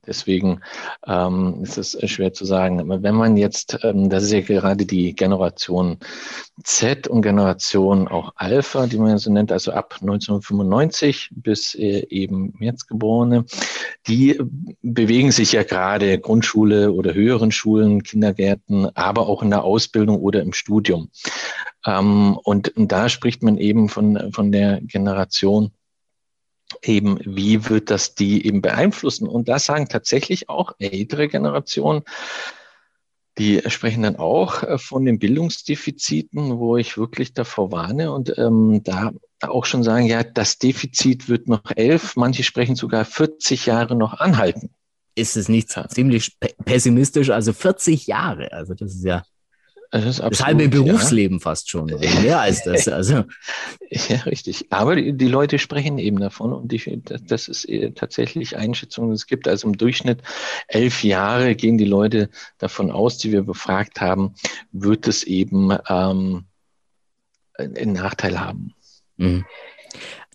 Deswegen ähm, ist es schwer zu sagen. Aber wenn man jetzt, ähm, das ist ja gerade die Generation Z und Generation auch Alpha, die man so nennt, also ab 1995 bis äh, eben jetzt Geborene, die bewegen sich ja gerade Grundschule oder höheren Schulen, Kindergärten, aber auch in der Ausbildung oder im Studium. Ähm, und, und da spricht man eben von, von der Generation eben, wie wird das die eben beeinflussen? Und da sagen tatsächlich auch ältere Generationen, die sprechen dann auch äh, von den Bildungsdefiziten, wo ich wirklich davor warne und ähm, da auch schon sagen, ja, das Defizit wird noch elf, manche sprechen sogar 40 Jahre noch anhalten. Ist es nicht ziemlich pessimistisch? Also 40 Jahre, also das ist ja das, absolut, das halbe Berufsleben ja. fast schon, mehr als das. Also. Ja, richtig. Aber die, die, Leute sprechen eben davon und die, das ist tatsächlich Einschätzung, es gibt. Also im Durchschnitt elf Jahre gehen die Leute davon aus, die wir befragt haben, wird es eben ähm, einen Nachteil haben. Mhm.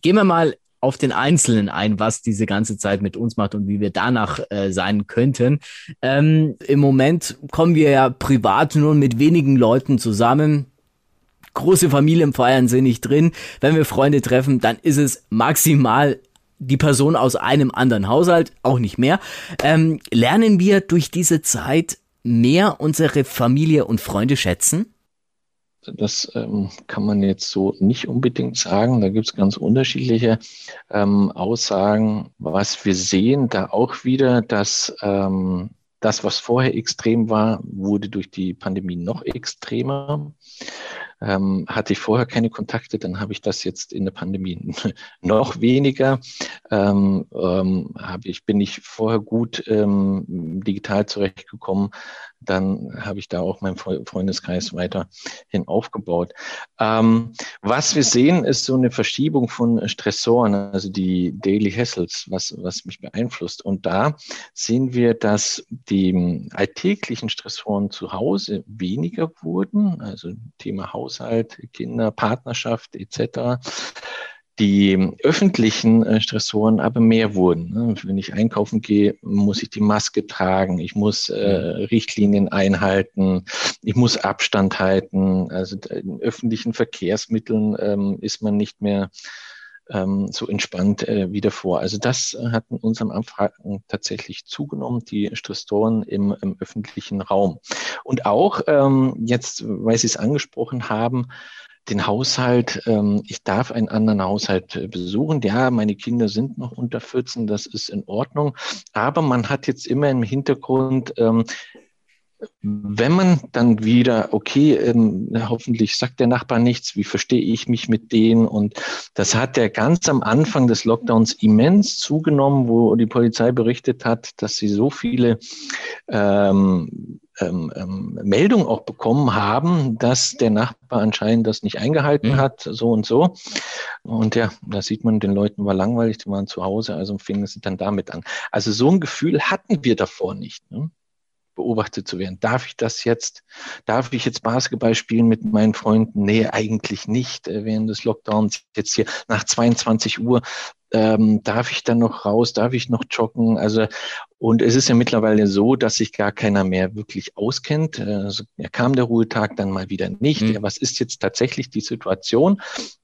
Gehen wir mal auf den Einzelnen ein, was diese ganze Zeit mit uns macht und wie wir danach äh, sein könnten. Ähm, Im Moment kommen wir ja privat nur mit wenigen Leuten zusammen. Große Familienfeiern sind nicht drin. Wenn wir Freunde treffen, dann ist es maximal die Person aus einem anderen Haushalt, auch nicht mehr. Ähm, lernen wir durch diese Zeit mehr unsere Familie und Freunde schätzen? Das ähm, kann man jetzt so nicht unbedingt sagen. Da gibt es ganz unterschiedliche ähm, Aussagen. Was wir sehen, da auch wieder, dass ähm, das, was vorher extrem war, wurde durch die Pandemie noch extremer. Ähm, hatte ich vorher keine Kontakte, dann habe ich das jetzt in der Pandemie noch weniger. Ähm, ähm, habe ich, bin ich vorher gut ähm, digital zurechtgekommen, dann habe ich da auch meinen Freundeskreis weiterhin aufgebaut. Ähm, was wir sehen, ist so eine Verschiebung von Stressoren, also die Daily Hassles, was, was mich beeinflusst. Und da sehen wir, dass die alltäglichen Stressoren zu Hause weniger wurden, also Thema Haushalt, Kinder, Partnerschaft etc die öffentlichen äh, Stressoren aber mehr wurden. Ne? Wenn ich einkaufen gehe, muss ich die Maske tragen, ich muss äh, mhm. Richtlinien einhalten, ich muss Abstand halten. Also in öffentlichen Verkehrsmitteln ähm, ist man nicht mehr ähm, so entspannt äh, wie davor. Also das hat in unserem Anfragen tatsächlich zugenommen, die Stressoren im, im öffentlichen Raum. Und auch ähm, jetzt, weil Sie es angesprochen haben, den Haushalt, ähm, ich darf einen anderen Haushalt äh, besuchen. Ja, meine Kinder sind noch unter 14, das ist in Ordnung. Aber man hat jetzt immer im Hintergrund, ähm, wenn man dann wieder, okay, ähm, hoffentlich sagt der Nachbar nichts, wie verstehe ich mich mit denen? Und das hat ja ganz am Anfang des Lockdowns immens zugenommen, wo die Polizei berichtet hat, dass sie so viele ähm, ähm, ähm, Meldungen auch bekommen haben, dass der Nachbar anscheinend das nicht eingehalten mhm. hat, so und so. Und ja, da sieht man, den Leuten war langweilig, die waren zu Hause, also fingen sie dann damit an. Also so ein Gefühl hatten wir davor nicht. Ne? Beobachtet zu werden. Darf ich das jetzt? Darf ich jetzt Basketball spielen mit meinen Freunden? Nee, eigentlich nicht äh, während des Lockdowns. Jetzt hier nach 22 Uhr ähm, darf ich dann noch raus? Darf ich noch joggen? Also, und es ist ja mittlerweile so, dass sich gar keiner mehr wirklich auskennt. Äh, also, ja, kam der Ruhetag dann mal wieder nicht. Mhm. Ja, was ist jetzt tatsächlich die Situation?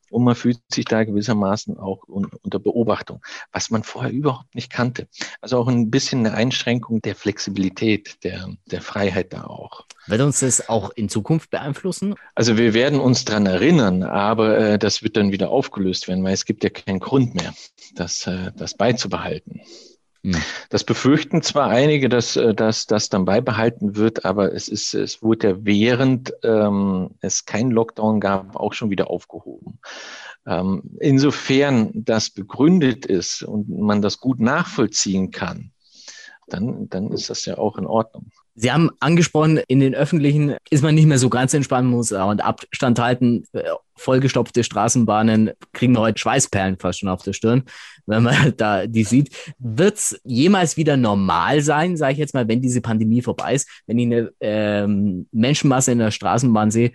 und man fühlt sich da gewissermaßen auch un unter Beobachtung, was man vorher überhaupt nicht kannte. Also auch ein bisschen eine Einschränkung der Flexibilität, der, der Freiheit da auch. Wird uns das auch in Zukunft beeinflussen? Also wir werden uns dran erinnern, aber äh, das wird dann wieder aufgelöst werden, weil es gibt ja keinen Grund mehr, das, äh, das beizubehalten. Hm. Das befürchten zwar einige, dass, äh, dass das dann beibehalten wird, aber es ist, es wurde ja während ähm, es keinen Lockdown gab, auch schon wieder aufgehoben. Ähm, insofern das begründet ist und man das gut nachvollziehen kann, dann, dann ist das ja auch in Ordnung. Sie haben angesprochen, in den öffentlichen ist man nicht mehr so ganz entspannt, muss und Abstand halten. Äh, vollgestopfte Straßenbahnen kriegen heute Schweißperlen fast schon auf der Stirn, wenn man da die sieht. Wird es jemals wieder normal sein, sage ich jetzt mal, wenn diese Pandemie vorbei ist, wenn ich eine ähm, Menschenmasse in der Straßenbahn sehe,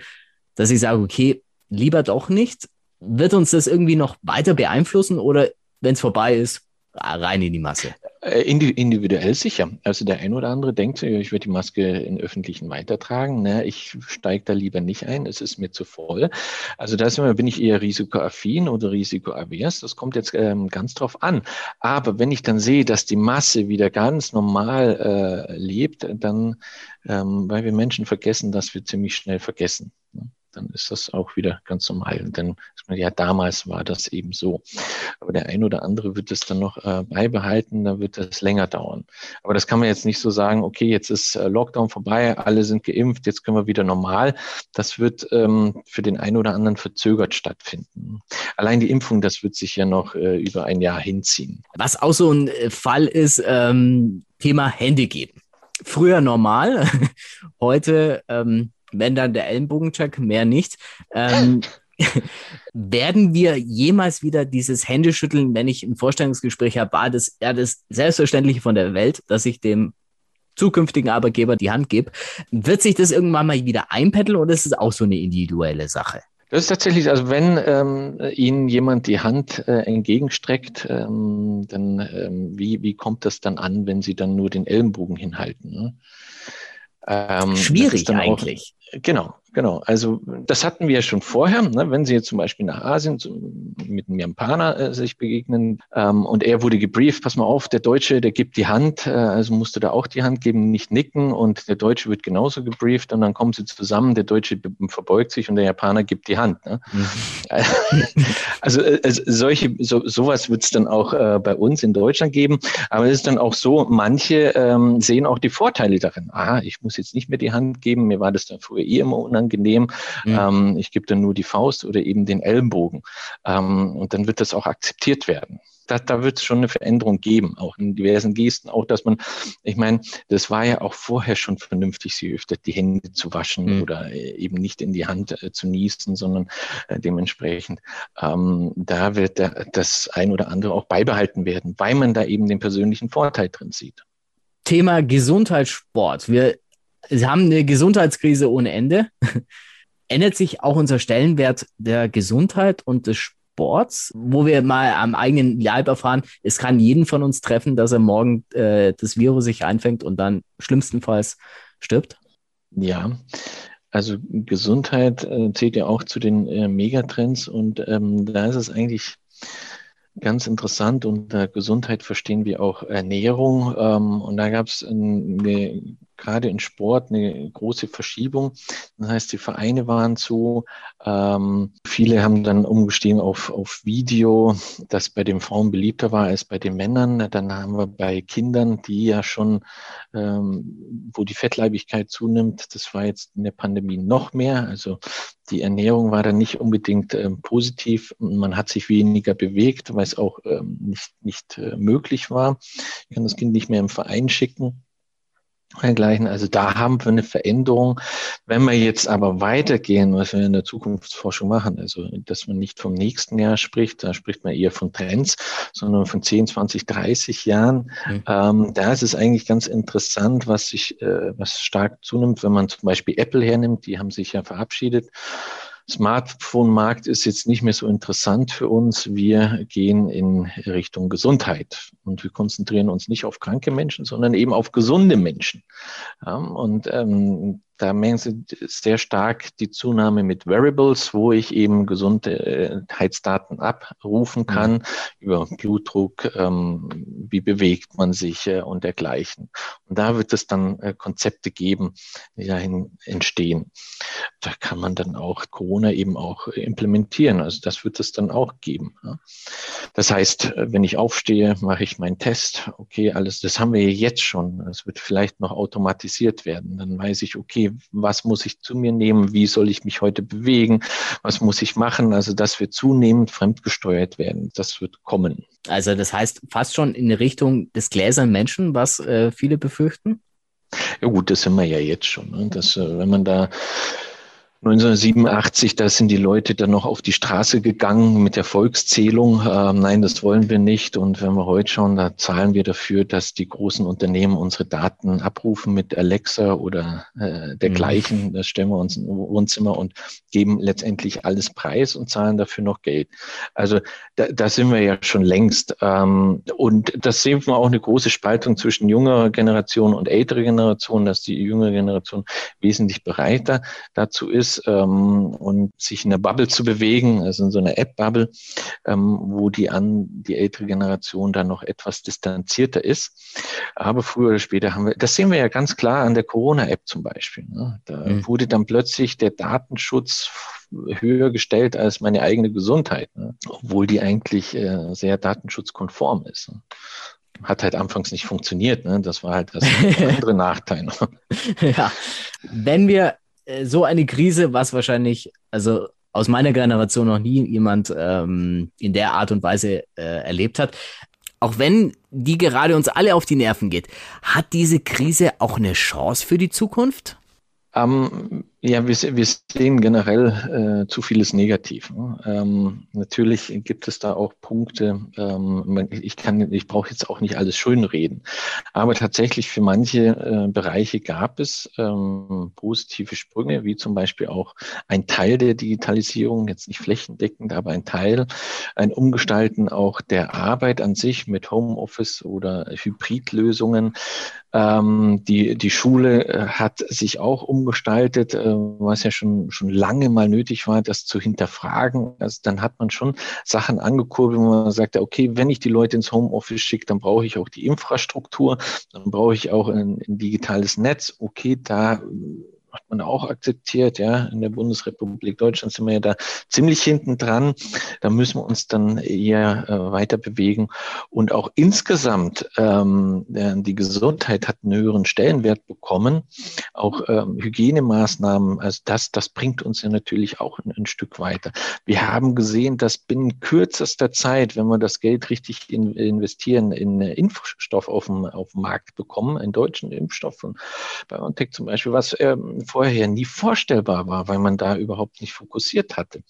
dass ich sage, okay, lieber doch nicht? Wird uns das irgendwie noch weiter beeinflussen oder wenn es vorbei ist, rein in die Masse? Äh, individuell sicher. Also der ein oder andere denkt, ich werde die Maske in öffentlichen weitertragen. Ne, ich steige da lieber nicht ein, es ist mir zu voll. Also da bin ich eher risikoaffin oder risikoavers. Das kommt jetzt ähm, ganz drauf an. Aber wenn ich dann sehe, dass die Masse wieder ganz normal äh, lebt, dann, ähm, weil wir Menschen vergessen, dass wir ziemlich schnell vergessen. Ne? dann ist das auch wieder ganz normal. Und dann, ja, damals war das eben so. Aber der ein oder andere wird es dann noch äh, beibehalten, da wird es länger dauern. Aber das kann man jetzt nicht so sagen, okay, jetzt ist äh, Lockdown vorbei, alle sind geimpft, jetzt können wir wieder normal. Das wird ähm, für den einen oder anderen verzögert stattfinden. Allein die Impfung, das wird sich ja noch äh, über ein Jahr hinziehen. Was auch so ein äh, Fall ist, ähm, Thema Hände geben. Früher normal, heute ähm, wenn dann der Ellenbogencheck, mehr nicht. Ähm, werden wir jemals wieder dieses Händeschütteln, wenn ich ein Vorstellungsgespräch habe, war das ja das Selbstverständliche von der Welt, dass ich dem zukünftigen Arbeitgeber die Hand gebe. Wird sich das irgendwann mal wieder einpendeln oder ist es auch so eine individuelle Sache? Das ist tatsächlich, also wenn ähm, Ihnen jemand die Hand äh, entgegenstreckt, ähm, dann ähm, wie, wie kommt das dann an, wenn Sie dann nur den Ellenbogen hinhalten? Ne? Ähm, Schwierig eigentlich. Auch, genau, Genau, also das hatten wir ja schon vorher. Ne? Wenn Sie jetzt zum Beispiel nach Asien mit einem Japaner äh, sich begegnen ähm, und er wurde gebrieft, pass mal auf, der Deutsche, der gibt die Hand, äh, also musste da auch die Hand geben, nicht nicken und der Deutsche wird genauso gebrieft und dann kommen sie zusammen, der Deutsche verbeugt sich und der Japaner gibt die Hand. Ne? Mhm. also, äh, solche, so, sowas wird es dann auch äh, bei uns in Deutschland geben, aber es ist dann auch so, manche ähm, sehen auch die Vorteile darin. Ah, ich muss jetzt nicht mehr die Hand geben, mir war das dann früher eh immer unangenehm unangenehm. Mhm. Ähm, ich gebe dann nur die Faust oder eben den Ellenbogen. Ähm, und dann wird das auch akzeptiert werden. Da, da wird es schon eine Veränderung geben, auch in diversen Gesten, auch dass man, ich meine, das war ja auch vorher schon vernünftig, sie öfter die Hände zu waschen mhm. oder äh, eben nicht in die Hand äh, zu niesen, sondern äh, dementsprechend ähm, da wird der, das ein oder andere auch beibehalten werden, weil man da eben den persönlichen Vorteil drin sieht. Thema Gesundheitssport. Wir Sie haben eine Gesundheitskrise ohne Ende. Ändert sich auch unser Stellenwert der Gesundheit und des Sports, wo wir mal am eigenen Leib erfahren, es kann jeden von uns treffen, dass er morgen äh, das Virus sich einfängt und dann schlimmstenfalls stirbt? Ja, also Gesundheit äh, zählt ja auch zu den äh, Megatrends und ähm, da ist es eigentlich ganz interessant. Unter Gesundheit verstehen wir auch Ernährung. Ähm, und da gab es eine gerade in Sport eine große Verschiebung. Das heißt, die Vereine waren zu. Ähm, viele haben dann umgestiegen auf, auf Video, das bei den Frauen beliebter war als bei den Männern. Dann haben wir bei Kindern, die ja schon, ähm, wo die Fettleibigkeit zunimmt, das war jetzt in der Pandemie noch mehr. Also die Ernährung war dann nicht unbedingt ähm, positiv. Man hat sich weniger bewegt, weil es auch ähm, nicht, nicht äh, möglich war. Ich kann das Kind nicht mehr im Verein schicken dergleichen. Also da haben wir eine Veränderung. Wenn wir jetzt aber weitergehen, was wir in der Zukunftsforschung machen, also dass man nicht vom nächsten Jahr spricht, da spricht man eher von Trends, sondern von 10, 20, 30 Jahren. Mhm. Ähm, da ist es eigentlich ganz interessant, was sich, äh, was stark zunimmt, wenn man zum Beispiel Apple hernimmt, die haben sich ja verabschiedet Smartphone-Markt ist jetzt nicht mehr so interessant für uns. Wir gehen in Richtung Gesundheit und wir konzentrieren uns nicht auf kranke Menschen, sondern eben auf gesunde Menschen. Und ähm, da merken Sie sehr stark die Zunahme mit Variables, wo ich eben Gesundheitsdaten abrufen kann mhm. über Blutdruck, ähm, wie bewegt man sich äh, und dergleichen. Und da wird es dann äh, Konzepte geben, die dahin entstehen. Da kann man dann auch Corona eben auch implementieren. Also das wird es dann auch geben. Ja. Das heißt, äh, wenn ich aufstehe, mache ich meinen Test. Okay, alles, das haben wir jetzt schon. Es wird vielleicht noch automatisiert werden. Dann weiß ich, okay, was muss ich zu mir nehmen, wie soll ich mich heute bewegen, was muss ich machen. Also das wird zunehmend fremdgesteuert werden. Das wird kommen. Also das heißt fast schon in Richtung des gläsernen Menschen, was äh, viele befürchten? Ja gut, das sind wir ja jetzt schon. Ne? Das, äh, wenn man da 1987, da sind die Leute dann noch auf die Straße gegangen mit der Volkszählung. Ähm, nein, das wollen wir nicht. Und wenn wir heute schauen, da zahlen wir dafür, dass die großen Unternehmen unsere Daten abrufen mit Alexa oder äh, dergleichen. Mhm. Das stellen wir uns in Wohnzimmer und geben letztendlich alles preis und zahlen dafür noch Geld. Also da, da sind wir ja schon längst. Ähm, und das sehen wir auch eine große Spaltung zwischen jüngerer Generation und älterer Generation, dass die jüngere Generation wesentlich bereiter dazu ist ist ähm, und sich in der Bubble zu bewegen, also in so einer App-Bubble, ähm, wo die an die ältere Generation dann noch etwas distanzierter ist. Aber früher oder später haben wir, das sehen wir ja ganz klar an der Corona-App zum Beispiel. Ne? Da mhm. wurde dann plötzlich der Datenschutz höher gestellt als meine eigene Gesundheit, ne? obwohl die eigentlich äh, sehr datenschutzkonform ist. Ne? hat halt anfangs nicht funktioniert. Ne? Das war halt das andere Nachteil. ja, wenn wir so eine Krise, was wahrscheinlich, also aus meiner Generation noch nie jemand ähm, in der Art und Weise äh, erlebt hat. Auch wenn die gerade uns alle auf die Nerven geht, hat diese Krise auch eine Chance für die Zukunft? Ähm, ja, wir, wir sehen generell äh, zu vieles negativ. Ne? Ähm, natürlich gibt es da auch Punkte, ähm, ich kann, ich brauche jetzt auch nicht alles schönreden, aber tatsächlich für manche äh, Bereiche gab es ähm, positive Sprünge, wie zum Beispiel auch ein Teil der Digitalisierung, jetzt nicht flächendeckend, aber ein Teil, ein Umgestalten auch der Arbeit an sich mit Homeoffice oder Hybridlösungen. Ähm, die, die Schule äh, hat sich auch umgestaltet. Äh, was ja schon, schon lange mal nötig war, das zu hinterfragen. Also dann hat man schon Sachen angekurbelt, wo man sagt, okay, wenn ich die Leute ins Homeoffice schicke, dann brauche ich auch die Infrastruktur, dann brauche ich auch ein, ein digitales Netz. Okay, da hat man auch akzeptiert, ja. In der Bundesrepublik Deutschland sind wir ja da ziemlich hinten dran. Da müssen wir uns dann eher äh, weiter bewegen. Und auch insgesamt, ähm, die Gesundheit hat einen höheren Stellenwert bekommen. Auch ähm, Hygienemaßnahmen, also das, das bringt uns ja natürlich auch ein, ein, Stück weiter. Wir haben gesehen, dass binnen kürzester Zeit, wenn wir das Geld richtig in, investieren, in Impfstoff auf dem, auf dem Markt bekommen, einen deutschen Impfstoff von BioNTech zum Beispiel, was ähm, vorher nie vorstellbar war, weil man da überhaupt nicht fokussiert hatte.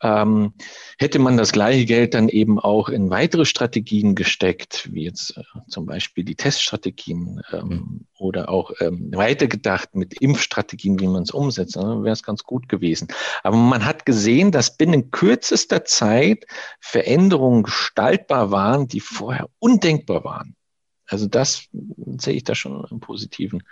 Ähm, hätte man das gleiche Geld dann eben auch in weitere Strategien gesteckt, wie jetzt äh, zum Beispiel die Teststrategien ähm, mhm. oder auch ähm, weitergedacht mit Impfstrategien, wie man es umsetzt, dann wäre es ganz gut gewesen. Aber man hat gesehen, dass binnen kürzester Zeit Veränderungen gestaltbar waren, die vorher undenkbar waren. Also das sehe ich da schon im positiven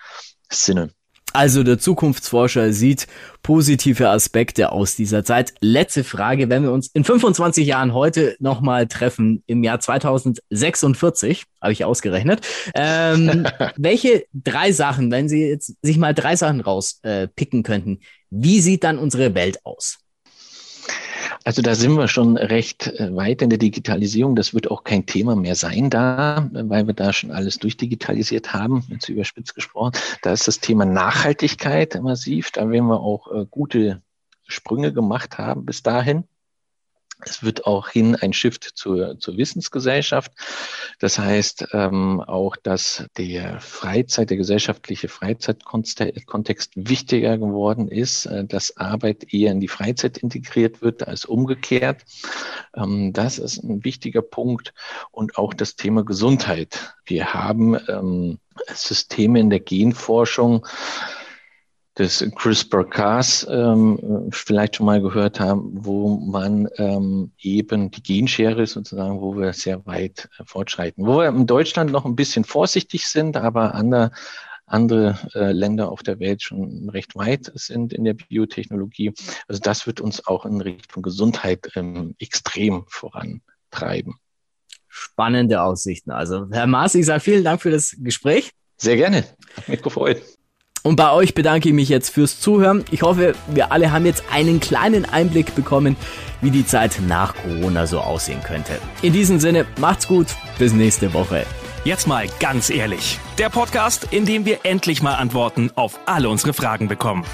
Sinne. Also der Zukunftsforscher sieht positive Aspekte aus dieser Zeit. Letzte Frage, wenn wir uns in 25 Jahren heute nochmal treffen, im Jahr 2046, habe ich ausgerechnet, ähm, welche drei Sachen, wenn Sie jetzt sich mal drei Sachen rauspicken äh, könnten, wie sieht dann unsere Welt aus? Also da sind wir schon recht äh, weit in der Digitalisierung. Das wird auch kein Thema mehr sein da, weil wir da schon alles durchdigitalisiert haben, jetzt überspitzt gesprochen. Da ist das Thema Nachhaltigkeit massiv. Da werden wir auch äh, gute Sprünge gemacht haben bis dahin. Es wird auch hin ein Shift zur, zur Wissensgesellschaft. Das heißt ähm, auch, dass der Freizeit, der gesellschaftliche Freizeitkontext wichtiger geworden ist, äh, dass Arbeit eher in die Freizeit integriert wird als umgekehrt. Ähm, das ist ein wichtiger Punkt. Und auch das Thema Gesundheit. Wir haben ähm, Systeme in der Genforschung, des CRISPR-Cas ähm, vielleicht schon mal gehört haben, wo man ähm, eben die Genschere sozusagen, wo wir sehr weit äh, fortschreiten. Wo wir in Deutschland noch ein bisschen vorsichtig sind, aber andere, andere äh, Länder auf der Welt schon recht weit sind in der Biotechnologie. Also das wird uns auch in Richtung Gesundheit ähm, extrem vorantreiben. Spannende Aussichten. Also Herr Maas, ich sage vielen Dank für das Gespräch. Sehr gerne. Hat mich gefreut. Und bei euch bedanke ich mich jetzt fürs Zuhören. Ich hoffe, wir alle haben jetzt einen kleinen Einblick bekommen, wie die Zeit nach Corona so aussehen könnte. In diesem Sinne, macht's gut, bis nächste Woche. Jetzt mal ganz ehrlich. Der Podcast, in dem wir endlich mal Antworten auf alle unsere Fragen bekommen.